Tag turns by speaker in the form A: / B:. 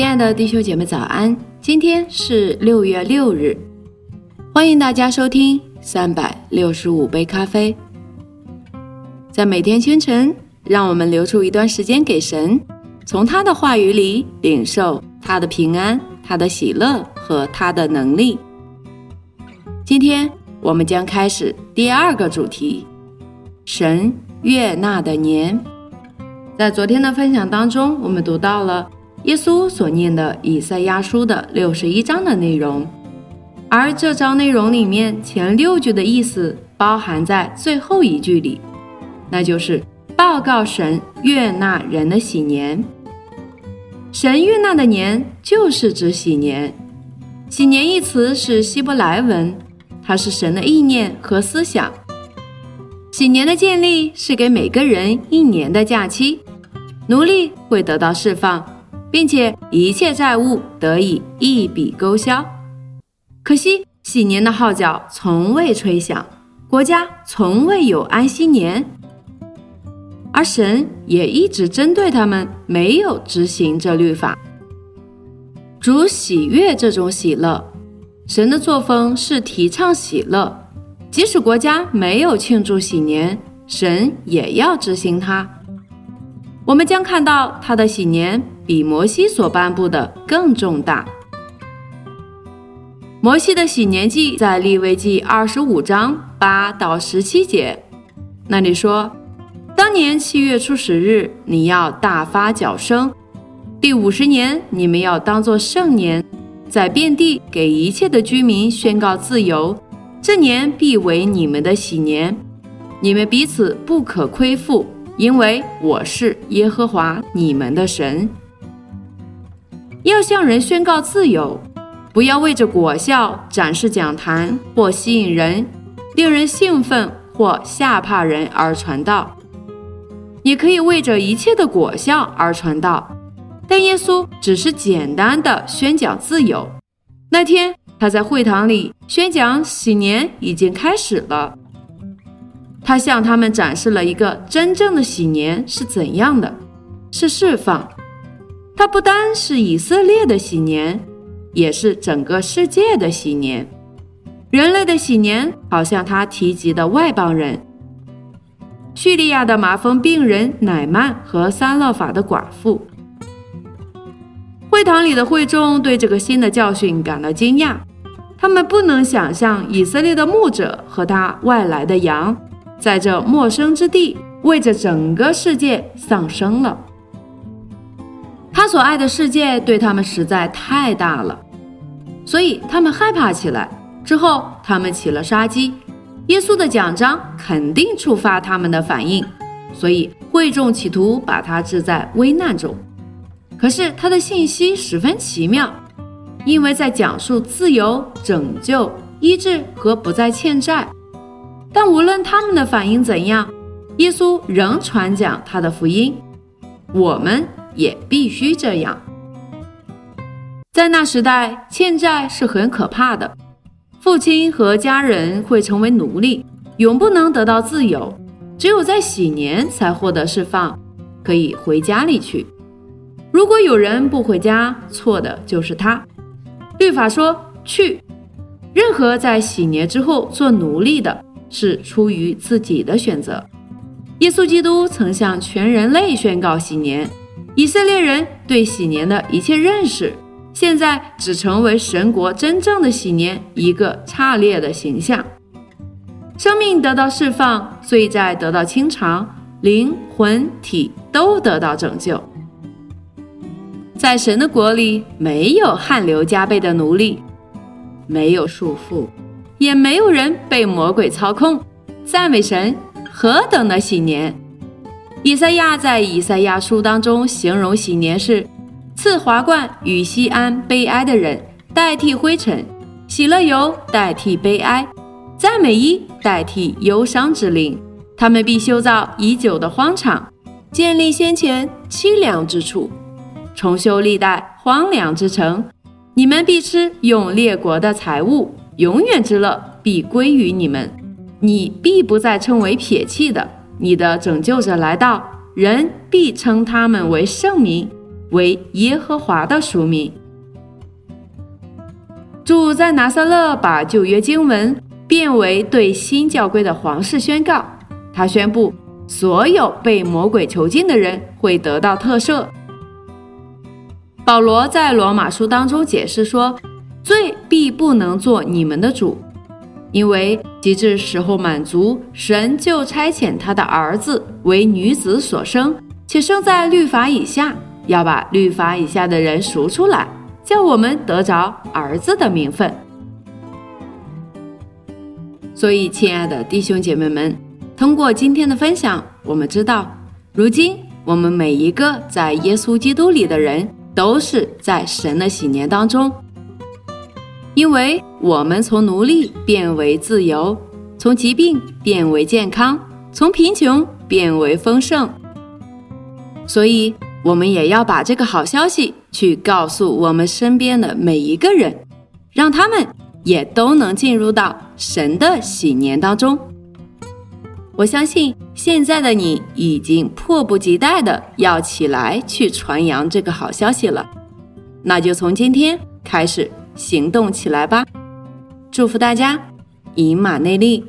A: 亲爱的弟兄姐妹，早安！今天是六月六日，欢迎大家收听三百六十五杯咖啡。在每天清晨，让我们留出一段时间给神，从他的话语里领受他的平安、他的喜乐和他的能力。今天我们将开始第二个主题：神悦纳的年。在昨天的分享当中，我们读到了耶稣所念的以赛亚书的六十一章的内容，而这章内容里面前六句的意思包含在最后一句里，那就是报告神悦纳人的喜年。神悦纳的年就是指喜年，喜年一词是希伯来文，它是神的意念和思想。喜年的建立是给每个人一年的假期。奴隶会得到释放，并且一切债务得以一笔勾销。可惜喜年的号角从未吹响，国家从未有安息年，而神也一直针对他们，没有执行这律法。主喜悦这种喜乐，神的作风是提倡喜乐，即使国家没有庆祝喜年，神也要执行它。我们将看到他的喜年比摩西所颁布的更重大。摩西的喜年记在立位记二十五章八到十七节，那里说：当年七月初十日，你要大发脚声；第五十年，你们要当作圣年，在遍地给一切的居民宣告自由。这年必为你们的喜年，你们彼此不可亏负。因为我是耶和华你们的神，要向人宣告自由，不要为着果效展示讲坛或吸引人、令人兴奋或吓怕人而传道。你可以为着一切的果效而传道，但耶稣只是简单的宣讲自由。那天他在会堂里宣讲喜年已经开始了。他向他们展示了一个真正的喜年是怎样的，是释放。它不单是以色列的喜年，也是整个世界的喜年。人类的喜年，好像他提及的外邦人，叙利亚的麻风病人乃曼和三勒法的寡妇。会堂里的会众对这个新的教训感到惊讶，他们不能想象以色列的牧者和他外来的羊。在这陌生之地，为着整个世界丧生了。所爱的世界对他们实在太大了，所以他们害怕起来。之后，他们起了杀机。耶稣的奖章肯定触发他们的反应，所以会众企图把他置在危难中。可是他的信息十分奇妙，因为在讲述自由、拯救、医治和不再欠债。但无论他们的反应怎样，耶稣仍传讲他的福音。我们也必须这样。在那时代，欠债是很可怕的，父亲和家人会成为奴隶，永不能得到自由。只有在喜年才获得释放，可以回家里去。如果有人不回家，错的就是他。律法说去。任何在喜年之后做奴隶的。是出于自己的选择。耶稣基督曾向全人类宣告喜年，以色列人对喜年的一切认识，现在只成为神国真正的喜年一个差劣的形象。生命得到释放，罪债得到清偿，灵魂体都得到拯救。在神的国里，没有汗流浃背的奴隶，没有束缚。也没有人被魔鬼操控，赞美神！何等的喜年！以赛亚在以赛亚书当中形容喜年是赐华冠与西安悲哀的人代替灰尘，喜乐油代替悲哀，赞美衣代替忧伤之灵。他们必修造已久的荒场，建立先前凄凉之处，重修历代荒凉之城。你们必吃用列国的财物。永远之乐必归于你们，你必不再称为撇弃的。你的拯救者来到，人必称他们为圣名，为耶和华的属名。主在拿撒勒把旧约经文变为对新教规的皇室宣告，他宣布所有被魔鬼囚禁的人会得到特赦。保罗在罗马书当中解释说：“罪必不能做你们的主，因为及至时候满足，神就差遣他的儿子为女子所生，且生在律法以下，要把律法以下的人赎出来。”叫我们得着儿子的名分。所以，亲爱的弟兄姐妹们，通过今天的分享，我们知道，如今我们每一个在耶稣基督里的人，都是在神的喜年当中，因为我们从奴隶变为自由，从疾病变为健康，从贫穷变为丰盛。所以。我们也要把这个好消息去告诉我们身边的每一个人，让他们也都能进入到神的喜年当中。我相信现在的你已经迫不及待的要起来去传扬这个好消息了，那就从今天开始行动起来吧！祝福大家，以马内利。